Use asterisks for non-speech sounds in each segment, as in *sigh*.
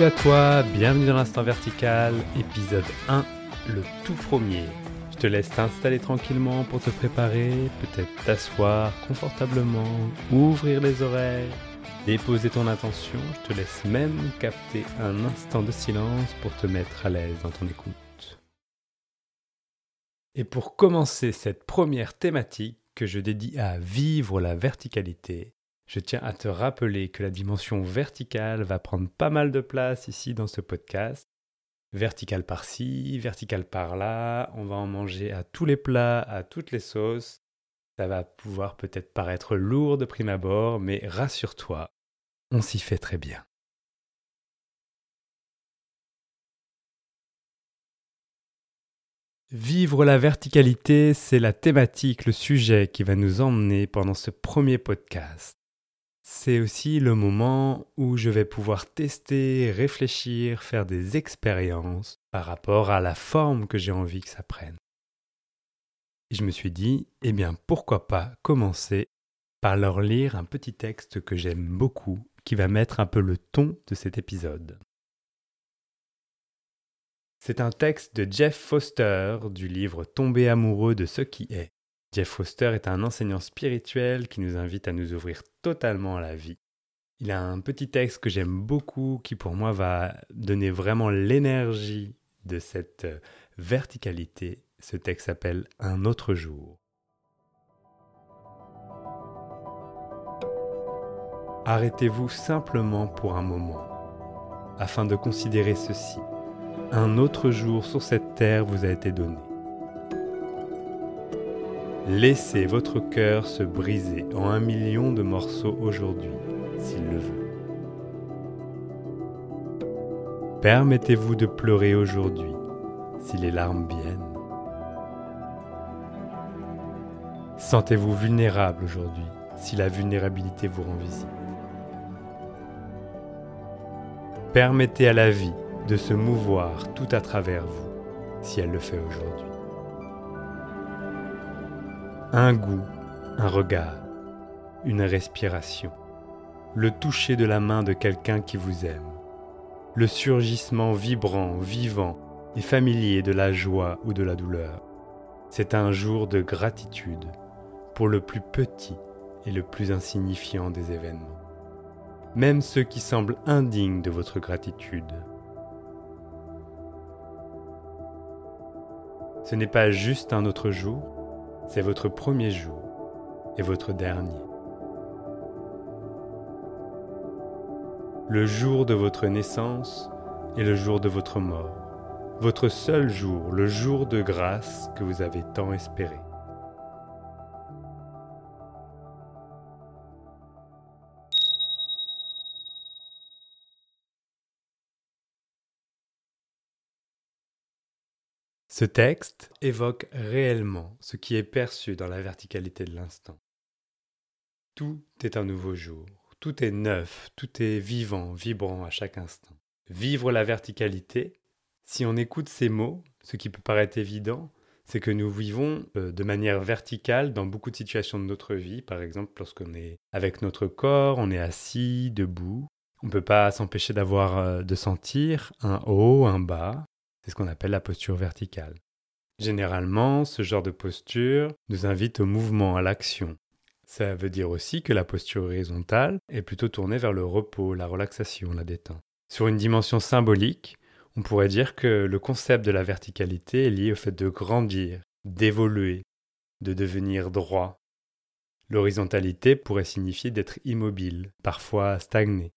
Salut à toi, bienvenue dans l'instant vertical, épisode 1, le tout premier. Je te laisse t'installer tranquillement pour te préparer, peut-être t'asseoir confortablement, ouvrir les oreilles, déposer ton attention, je te laisse même capter un instant de silence pour te mettre à l'aise dans ton écoute. Et pour commencer cette première thématique que je dédie à vivre la verticalité, je tiens à te rappeler que la dimension verticale va prendre pas mal de place ici dans ce podcast. Verticale par-ci, verticale par-là, on va en manger à tous les plats, à toutes les sauces. Ça va pouvoir peut-être paraître lourd de prime abord, mais rassure-toi, on s'y fait très bien. Vivre la verticalité, c'est la thématique, le sujet qui va nous emmener pendant ce premier podcast. C'est aussi le moment où je vais pouvoir tester, réfléchir, faire des expériences par rapport à la forme que j'ai envie que ça prenne. Et je me suis dit, eh bien pourquoi pas commencer par leur lire un petit texte que j'aime beaucoup, qui va mettre un peu le ton de cet épisode. C'est un texte de Jeff Foster du livre Tomber amoureux de ce qui est. Jeff Foster est un enseignant spirituel qui nous invite à nous ouvrir totalement à la vie. Il a un petit texte que j'aime beaucoup qui pour moi va donner vraiment l'énergie de cette euh, verticalité. Ce texte s'appelle Un autre jour. Arrêtez-vous simplement pour un moment afin de considérer ceci. Un autre jour sur cette terre vous a été donné. Laissez votre cœur se briser en un million de morceaux aujourd'hui, s'il le veut. Permettez-vous de pleurer aujourd'hui, si les larmes viennent. Sentez-vous vulnérable aujourd'hui, si la vulnérabilité vous rend visible. Permettez à la vie de se mouvoir tout à travers vous, si elle le fait aujourd'hui un goût, un regard, une respiration, le toucher de la main de quelqu'un qui vous aime, le surgissement vibrant, vivant et familier de la joie ou de la douleur. C'est un jour de gratitude pour le plus petit et le plus insignifiant des événements, même ceux qui semblent indignes de votre gratitude. Ce n'est pas juste un autre jour, c'est votre premier jour et votre dernier. Le jour de votre naissance et le jour de votre mort. Votre seul jour, le jour de grâce que vous avez tant espéré. Ce texte évoque réellement ce qui est perçu dans la verticalité de l'instant. Tout est un nouveau jour, tout est neuf, tout est vivant, vibrant à chaque instant. Vivre la verticalité, si on écoute ces mots, ce qui peut paraître évident, c'est que nous vivons euh, de manière verticale dans beaucoup de situations de notre vie. Par exemple, lorsqu'on est avec notre corps, on est assis, debout. On ne peut pas s'empêcher d'avoir, euh, de sentir un haut, un bas. C'est ce qu'on appelle la posture verticale. Généralement, ce genre de posture nous invite au mouvement, à l'action. Ça veut dire aussi que la posture horizontale est plutôt tournée vers le repos, la relaxation, la détente. Sur une dimension symbolique, on pourrait dire que le concept de la verticalité est lié au fait de grandir, d'évoluer, de devenir droit. L'horizontalité pourrait signifier d'être immobile, parfois stagné.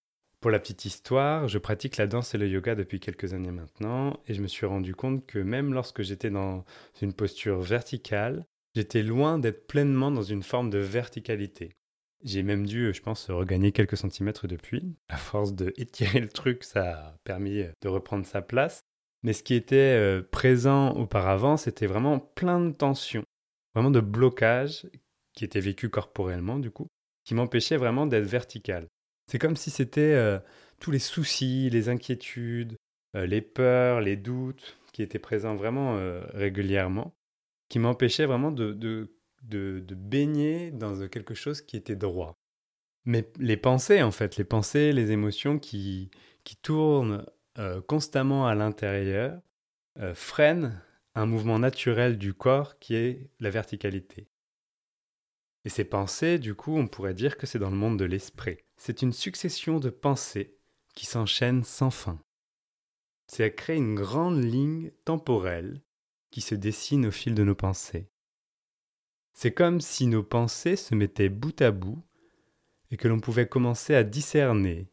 Pour la petite histoire, je pratique la danse et le yoga depuis quelques années maintenant et je me suis rendu compte que même lorsque j'étais dans une posture verticale, j'étais loin d'être pleinement dans une forme de verticalité. J'ai même dû, je pense, regagner quelques centimètres depuis. À force de *laughs* étirer le truc, ça a permis de reprendre sa place. Mais ce qui était euh, présent auparavant, c'était vraiment plein de tensions, vraiment de blocages qui étaient vécus corporellement du coup, qui m'empêchaient vraiment d'être vertical. C'est comme si c'était euh, tous les soucis, les inquiétudes, euh, les peurs, les doutes qui étaient présents vraiment euh, régulièrement, qui m'empêchaient vraiment de, de, de, baigner dans quelque chose qui était droit. Mais les pensées, en fait, les pensées, les émotions qui, qui tournent constamment à l'intérieur, freinent un mouvement naturel du corps qui est la verticalité. Et ces pensées, du coup, on pourrait dire que c'est dans le monde de l'esprit. C'est une succession de pensées qui s'enchaînent sans fin. C'est à créer une grande ligne temporelle qui se dessine au fil de nos pensées. C'est comme si nos pensées se mettaient bout à bout et que l'on pouvait commencer à discerner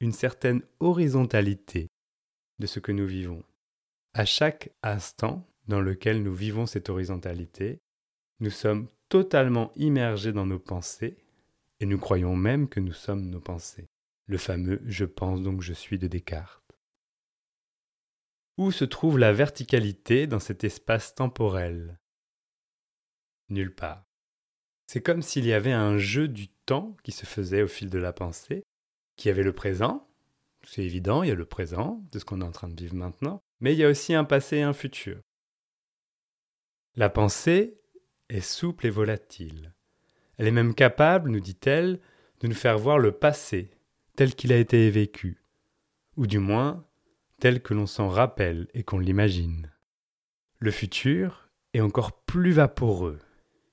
une certaine horizontalité de ce que nous vivons. À chaque instant dans lequel nous vivons cette horizontalité, nous sommes totalement immergés dans nos pensées et nous croyons même que nous sommes nos pensées. Le fameux je pense donc je suis de Descartes. Où se trouve la verticalité dans cet espace temporel? Nulle part. C'est comme s'il y avait un jeu du temps qui se faisait au fil de la pensée, qui avait le présent, c'est évident, il y a le présent de ce qu'on est en train de vivre maintenant, mais il y a aussi un passé et un futur. La pensée est souple et volatile. Elle est même capable, nous dit-elle, de nous faire voir le passé tel qu'il a été vécu, ou du moins tel que l'on s'en rappelle et qu'on l'imagine. Le futur est encore plus vaporeux.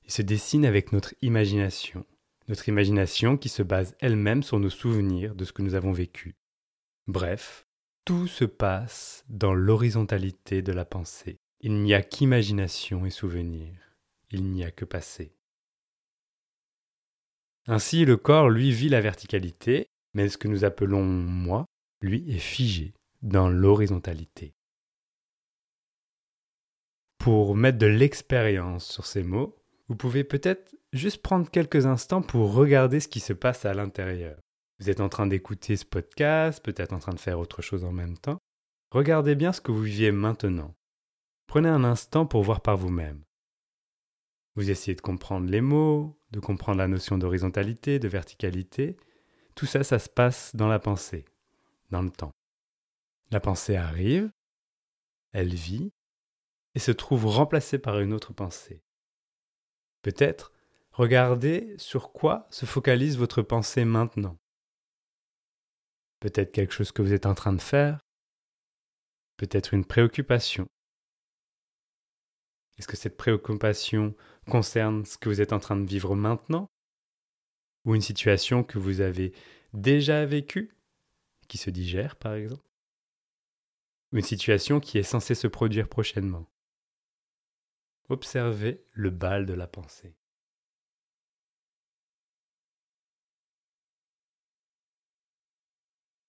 Il se dessine avec notre imagination, notre imagination qui se base elle-même sur nos souvenirs de ce que nous avons vécu. Bref, tout se passe dans l'horizontalité de la pensée. Il n'y a qu'imagination et souvenir, il n'y a que passé. Ainsi, le corps, lui, vit la verticalité, mais ce que nous appelons moi, lui, est figé dans l'horizontalité. Pour mettre de l'expérience sur ces mots, vous pouvez peut-être juste prendre quelques instants pour regarder ce qui se passe à l'intérieur. Vous êtes en train d'écouter ce podcast, peut-être en train de faire autre chose en même temps. Regardez bien ce que vous viviez maintenant. Prenez un instant pour voir par vous-même. Vous essayez de comprendre les mots, de comprendre la notion d'horizontalité, de verticalité. Tout ça, ça se passe dans la pensée, dans le temps. La pensée arrive, elle vit, et se trouve remplacée par une autre pensée. Peut-être regardez sur quoi se focalise votre pensée maintenant. Peut-être quelque chose que vous êtes en train de faire, peut-être une préoccupation, est-ce que cette préoccupation concerne ce que vous êtes en train de vivre maintenant Ou une situation que vous avez déjà vécue, qui se digère par exemple Ou une situation qui est censée se produire prochainement Observez le bal de la pensée.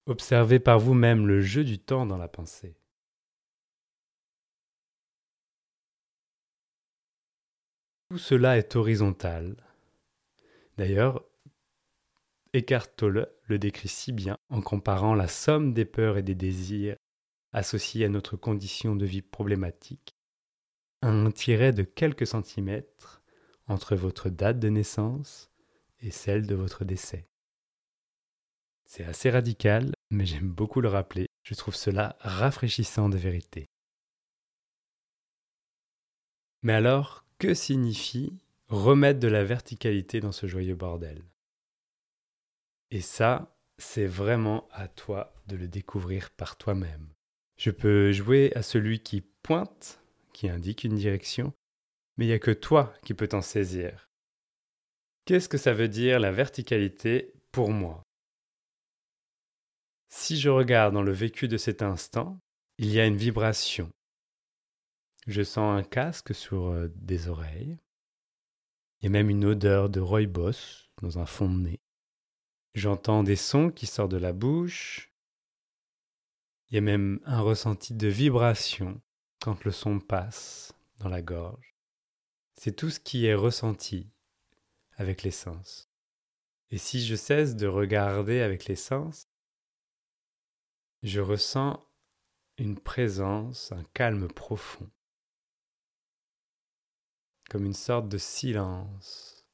Observez par vous-même le jeu du temps dans la pensée. Tout cela est horizontal. D'ailleurs, Eckhart Tolle le décrit si bien en comparant la somme des peurs et des désirs associés à notre condition de vie problématique à un tiret de quelques centimètres entre votre date de naissance et celle de votre décès. C'est assez radical, mais j'aime beaucoup le rappeler. Je trouve cela rafraîchissant de vérité. Mais alors, que signifie remettre de la verticalité dans ce joyeux bordel? Et ça, c'est vraiment à toi de le découvrir par toi-même. Je peux jouer à celui qui pointe, qui indique une direction, mais il n'y a que toi qui peux t'en saisir. Qu'est-ce que ça veut dire la verticalité pour moi? Si je regarde dans le vécu de cet instant, il y a une vibration, je sens un casque sur euh, des oreilles. Il y a même une odeur de rooibos dans un fond de nez. J'entends des sons qui sortent de la bouche. Il y a même un ressenti de vibration quand le son passe dans la gorge. C'est tout ce qui est ressenti avec les sens. Et si je cesse de regarder avec les sens, je ressens une présence, un calme profond comme une sorte de silence,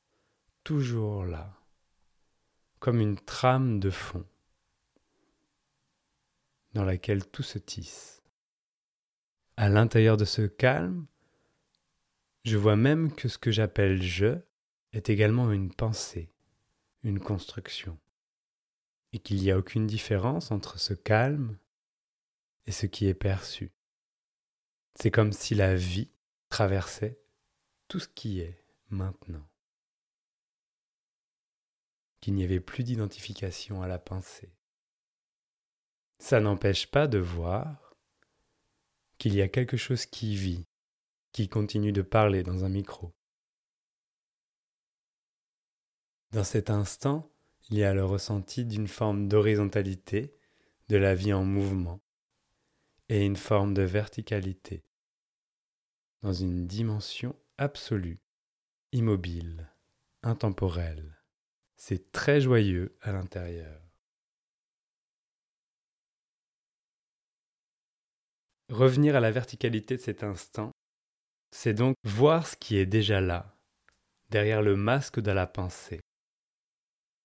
toujours là, comme une trame de fond dans laquelle tout se tisse. À l'intérieur de ce calme, je vois même que ce que j'appelle je est également une pensée, une construction. et qu'il n'y a aucune différence entre ce calme et ce qui est perçu. C'est comme si la vie traversait tout ce qui est maintenant. Qu'il n'y avait plus d'identification à la pensée. Ça n'empêche pas de voir qu'il y a quelque chose qui vit, qui continue de parler dans un micro. Dans cet instant, il y a le ressenti d'une forme d'horizontalité de la vie en mouvement et une forme de verticalité dans une dimension absolue, immobile, intemporelle. C'est très joyeux à l'intérieur. Revenir à la verticalité de cet instant, c'est donc voir ce qui est déjà là, derrière le masque de la pensée.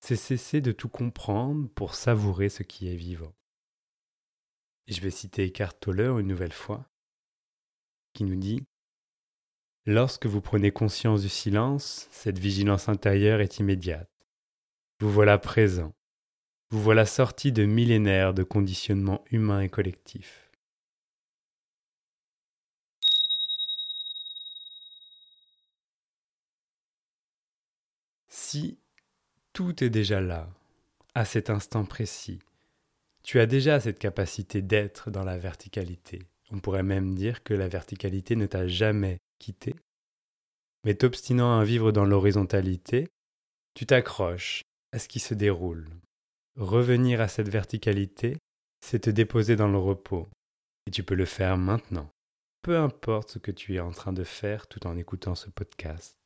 C'est cesser de tout comprendre pour savourer ce qui est vivant. Je vais citer Eckhart Tolle une nouvelle fois, qui nous dit Lorsque vous prenez conscience du silence, cette vigilance intérieure est immédiate. Vous voilà présent. Vous voilà sorti de millénaires de conditionnement humain et collectif. Si tout est déjà là, à cet instant précis, tu as déjà cette capacité d'être dans la verticalité. On pourrait même dire que la verticalité ne t'a jamais quitté. Mais t'obstinant à vivre dans l'horizontalité, tu t'accroches à ce qui se déroule. Revenir à cette verticalité, c'est te déposer dans le repos. Et tu peux le faire maintenant, peu importe ce que tu es en train de faire tout en écoutant ce podcast.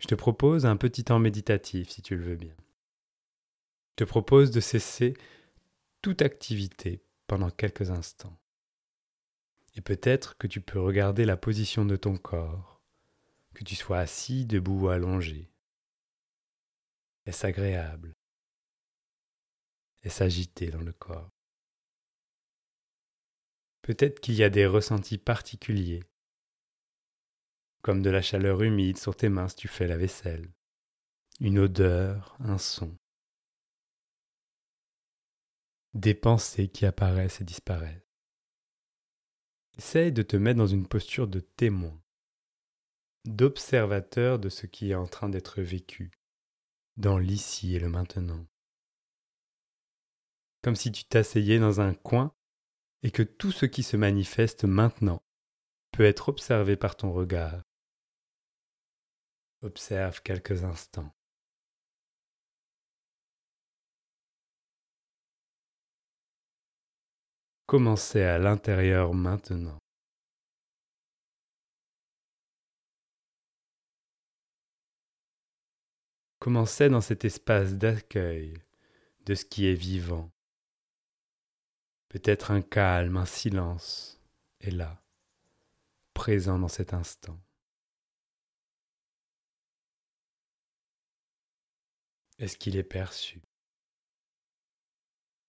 Je te propose un petit temps méditatif si tu le veux bien. Je te propose de cesser toute activité pendant quelques instants. Et peut-être que tu peux regarder la position de ton corps, que tu sois assis, debout ou allongé. Est-ce agréable? Est-ce agité dans le corps? Peut-être qu'il y a des ressentis particuliers. Comme de la chaleur humide sur tes mains si tu fais la vaisselle, une odeur, un son, des pensées qui apparaissent et disparaissent. Essaye de te mettre dans une posture de témoin, d'observateur de ce qui est en train d'être vécu, dans l'ici et le maintenant. Comme si tu t'asseyais dans un coin et que tout ce qui se manifeste maintenant peut être observé par ton regard Observe quelques instants. Commencez à l'intérieur maintenant. Commencez dans cet espace d'accueil de ce qui est vivant. Peut-être un calme, un silence est là, présent dans cet instant. Est-ce qu'il est perçu?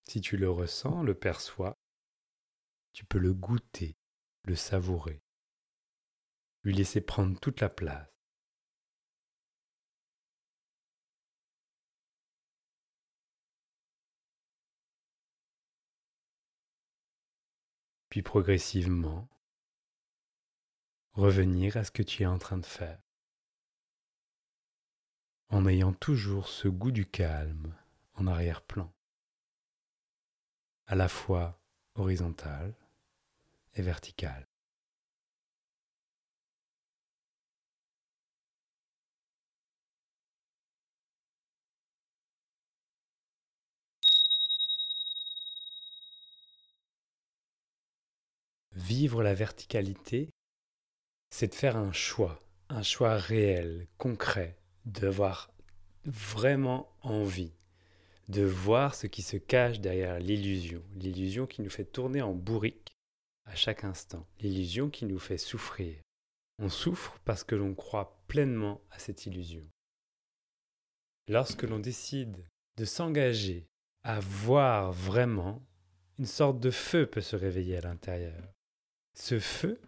Si tu le ressens, le perçois, tu peux le goûter, le savourer, lui laisser prendre toute la place. Puis progressivement, revenir à ce que tu es en train de faire en ayant toujours ce goût du calme en arrière-plan, à la fois horizontal et vertical. Vivre la verticalité, c'est de faire un choix, un choix réel, concret, d'avoir vraiment envie de voir ce qui se cache derrière l'illusion, l'illusion qui nous fait tourner en bourrique à chaque instant, l'illusion qui nous fait souffrir. On souffre parce que l'on croit pleinement à cette illusion. Lorsque l'on décide de s'engager à voir vraiment, une sorte de feu peut se réveiller à l'intérieur. Ce feu,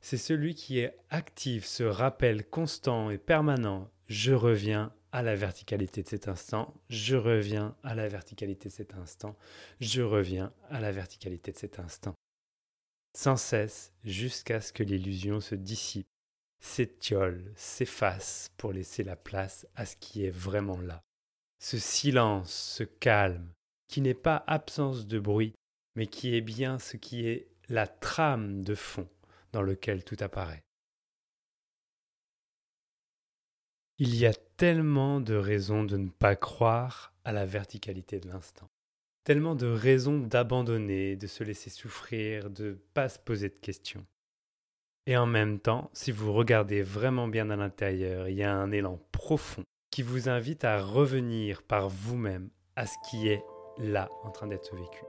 c'est celui qui est actif, ce rappel constant et permanent je reviens à la verticalité de cet instant, je reviens à la verticalité de cet instant, je reviens à la verticalité de cet instant. Sans cesse jusqu'à ce que l'illusion se dissipe, s'étiole, s'efface pour laisser la place à ce qui est vraiment là. Ce silence, ce calme, qui n'est pas absence de bruit, mais qui est bien ce qui est la trame de fond dans lequel tout apparaît. Il y a tellement de raisons de ne pas croire à la verticalité de l'instant. Tellement de raisons d'abandonner, de se laisser souffrir, de pas se poser de questions. Et en même temps, si vous regardez vraiment bien à l'intérieur, il y a un élan profond qui vous invite à revenir par vous-même à ce qui est là en train d'être vécu.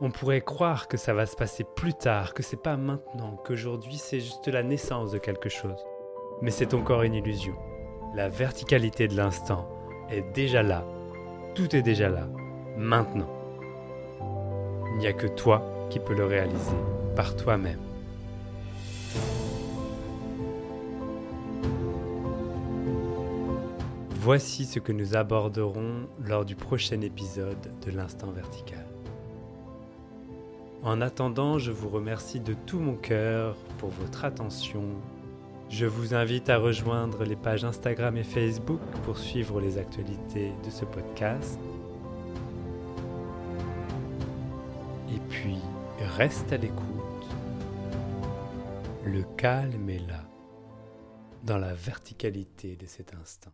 On pourrait croire que ça va se passer plus tard, que c'est pas maintenant, qu'aujourd'hui c'est juste la naissance de quelque chose. Mais c'est encore une illusion. La verticalité de l'instant est déjà là. Tout est déjà là. Maintenant. Il n'y a que toi qui peux le réaliser par toi-même. Voici ce que nous aborderons lors du prochain épisode de l'instant vertical. En attendant, je vous remercie de tout mon cœur pour votre attention je vous invite à rejoindre les pages Instagram et Facebook pour suivre les actualités de ce podcast. Puis, reste à l'écoute. Le calme est là, dans la verticalité de cet instant.